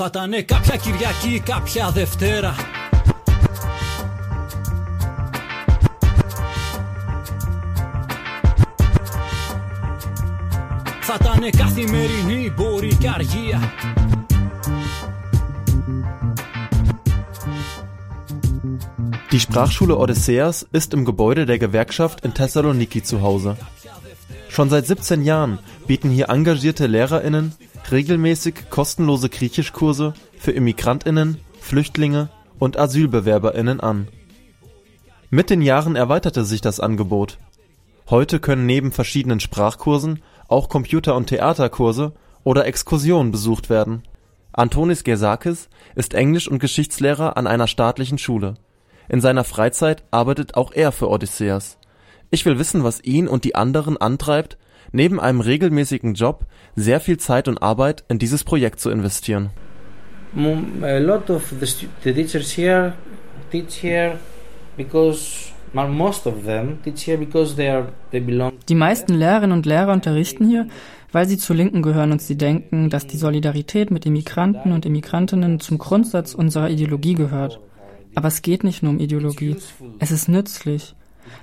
Θα ήταν κάποια Κυριακή, κάποια Δευτέρα Θα ήταν καθημερινή, μπορεί και αργία Die Sprachschule Odysseas ist im Gebäude der Gewerkschaft in Thessaloniki zu Hause. Schon seit 17 Jahren bieten hier engagierte LehrerInnen regelmäßig kostenlose Griechischkurse für ImmigrantInnen, Flüchtlinge und AsylbewerberInnen an. Mit den Jahren erweiterte sich das Angebot. Heute können neben verschiedenen Sprachkursen auch Computer- und Theaterkurse oder Exkursionen besucht werden. Antonis Gersakis ist Englisch- und Geschichtslehrer an einer staatlichen Schule. In seiner Freizeit arbeitet auch er für Odysseas. Ich will wissen, was ihn und die anderen antreibt, neben einem regelmäßigen Job sehr viel Zeit und Arbeit in dieses Projekt zu investieren. A lot of the, the teachers here teach here because. Die meisten Lehrerinnen und Lehrer unterrichten hier, weil sie zur Linken gehören und sie denken, dass die Solidarität mit Immigranten und Immigrantinnen zum Grundsatz unserer Ideologie gehört. Aber es geht nicht nur um Ideologie. Es ist nützlich.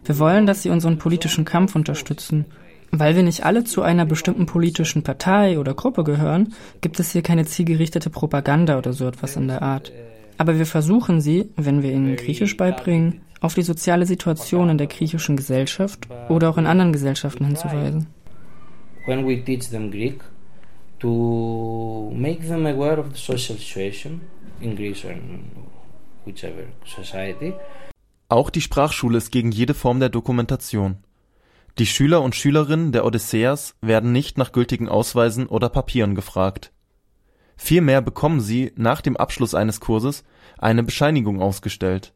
Wir wollen, dass sie unseren politischen Kampf unterstützen. Weil wir nicht alle zu einer bestimmten politischen Partei oder Gruppe gehören, gibt es hier keine zielgerichtete Propaganda oder so etwas in der Art. Aber wir versuchen sie, wenn wir ihnen Griechisch beibringen, auf die soziale Situation in der griechischen Gesellschaft oder auch in anderen Gesellschaften hinzuweisen. When we teach them Greek, to make them aware of the social situation in Greece or in whichever society. Auch die Sprachschule ist gegen jede Form der Dokumentation. Die Schüler und Schülerinnen der Odysseas werden nicht nach gültigen Ausweisen oder Papieren gefragt. Vielmehr bekommen sie nach dem Abschluss eines Kurses eine Bescheinigung ausgestellt.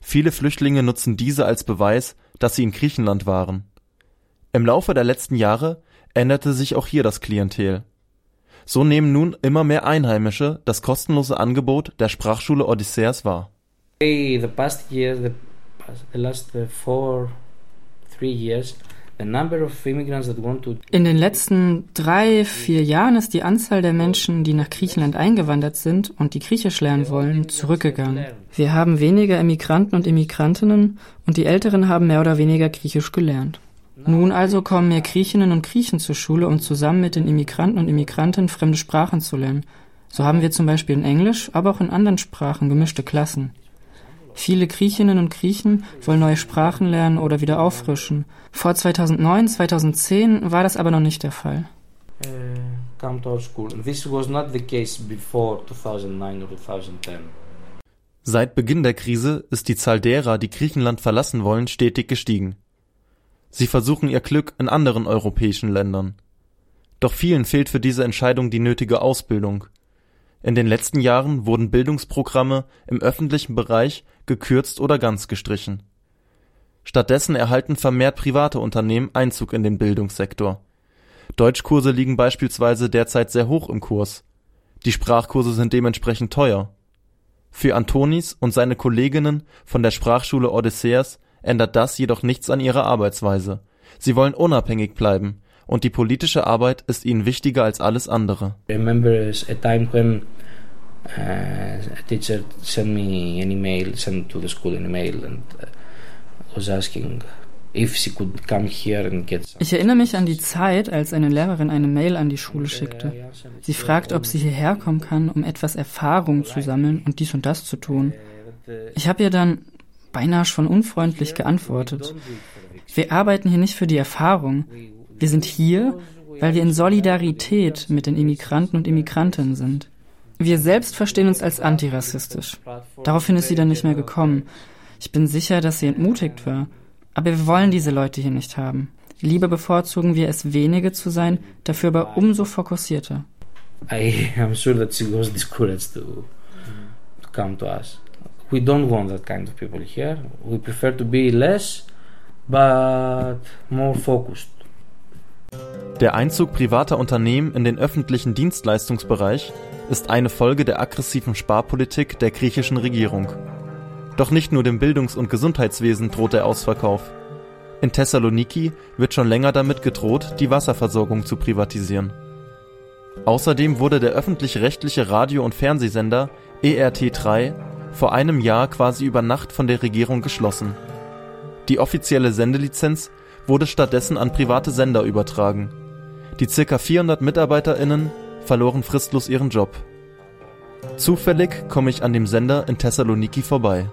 Viele Flüchtlinge nutzen diese als Beweis, dass sie in Griechenland waren. Im Laufe der letzten Jahre änderte sich auch hier das Klientel. So nehmen nun immer mehr Einheimische das kostenlose Angebot der Sprachschule Odysseas wahr. The past year, the, the last four, in den letzten drei, vier Jahren ist die Anzahl der Menschen, die nach Griechenland eingewandert sind und die Griechisch lernen wollen, zurückgegangen. Wir haben weniger Immigranten und Immigrantinnen und die Älteren haben mehr oder weniger Griechisch gelernt. Nun also kommen mehr Griechinnen und Griechen zur Schule, um zusammen mit den Immigranten und Immigrantinnen fremde Sprachen zu lernen. So haben wir zum Beispiel in Englisch, aber auch in anderen Sprachen gemischte Klassen. Viele Griechinnen und Griechen wollen neue Sprachen lernen oder wieder auffrischen. Vor 2009, 2010 war das aber noch nicht der Fall. Seit Beginn der Krise ist die Zahl derer, die Griechenland verlassen wollen, stetig gestiegen. Sie versuchen ihr Glück in anderen europäischen Ländern. Doch vielen fehlt für diese Entscheidung die nötige Ausbildung. In den letzten Jahren wurden Bildungsprogramme im öffentlichen Bereich gekürzt oder ganz gestrichen. Stattdessen erhalten vermehrt private Unternehmen Einzug in den Bildungssektor. Deutschkurse liegen beispielsweise derzeit sehr hoch im Kurs. Die Sprachkurse sind dementsprechend teuer. Für Antonis und seine Kolleginnen von der Sprachschule Odysseas ändert das jedoch nichts an ihrer Arbeitsweise. Sie wollen unabhängig bleiben und die politische Arbeit ist ihnen wichtiger als alles andere. Remember a time when uh, a teacher sent me an email, sent to the school an email and uh, was asking. Ich erinnere mich an die Zeit, als eine Lehrerin eine Mail an die Schule schickte. Sie fragt, ob sie hierher kommen kann, um etwas Erfahrung zu sammeln und dies und das zu tun. Ich habe ihr dann beinahe schon unfreundlich geantwortet. Wir arbeiten hier nicht für die Erfahrung. Wir sind hier, weil wir in Solidarität mit den Immigranten und Immigrantinnen sind. Wir selbst verstehen uns als antirassistisch. Daraufhin ist sie dann nicht mehr gekommen. Ich bin sicher, dass sie entmutigt war. Aber wir wollen diese Leute hier nicht haben. Lieber bevorzugen wir es, wenige zu sein, dafür aber umso fokussierter. I am sure that she was discouraged to, to come to us. We don't want that kind of people here. We prefer to be less, but more focused. Der Einzug privater Unternehmen in den öffentlichen Dienstleistungsbereich ist eine Folge der aggressiven Sparpolitik der griechischen Regierung. Doch nicht nur dem Bildungs- und Gesundheitswesen droht der Ausverkauf. In Thessaloniki wird schon länger damit gedroht, die Wasserversorgung zu privatisieren. Außerdem wurde der öffentlich-rechtliche Radio- und Fernsehsender ERT3 vor einem Jahr quasi über Nacht von der Regierung geschlossen. Die offizielle Sendelizenz wurde stattdessen an private Sender übertragen. Die ca. 400 MitarbeiterInnen verloren fristlos ihren Job. Zufällig komme ich an dem Sender in Thessaloniki vorbei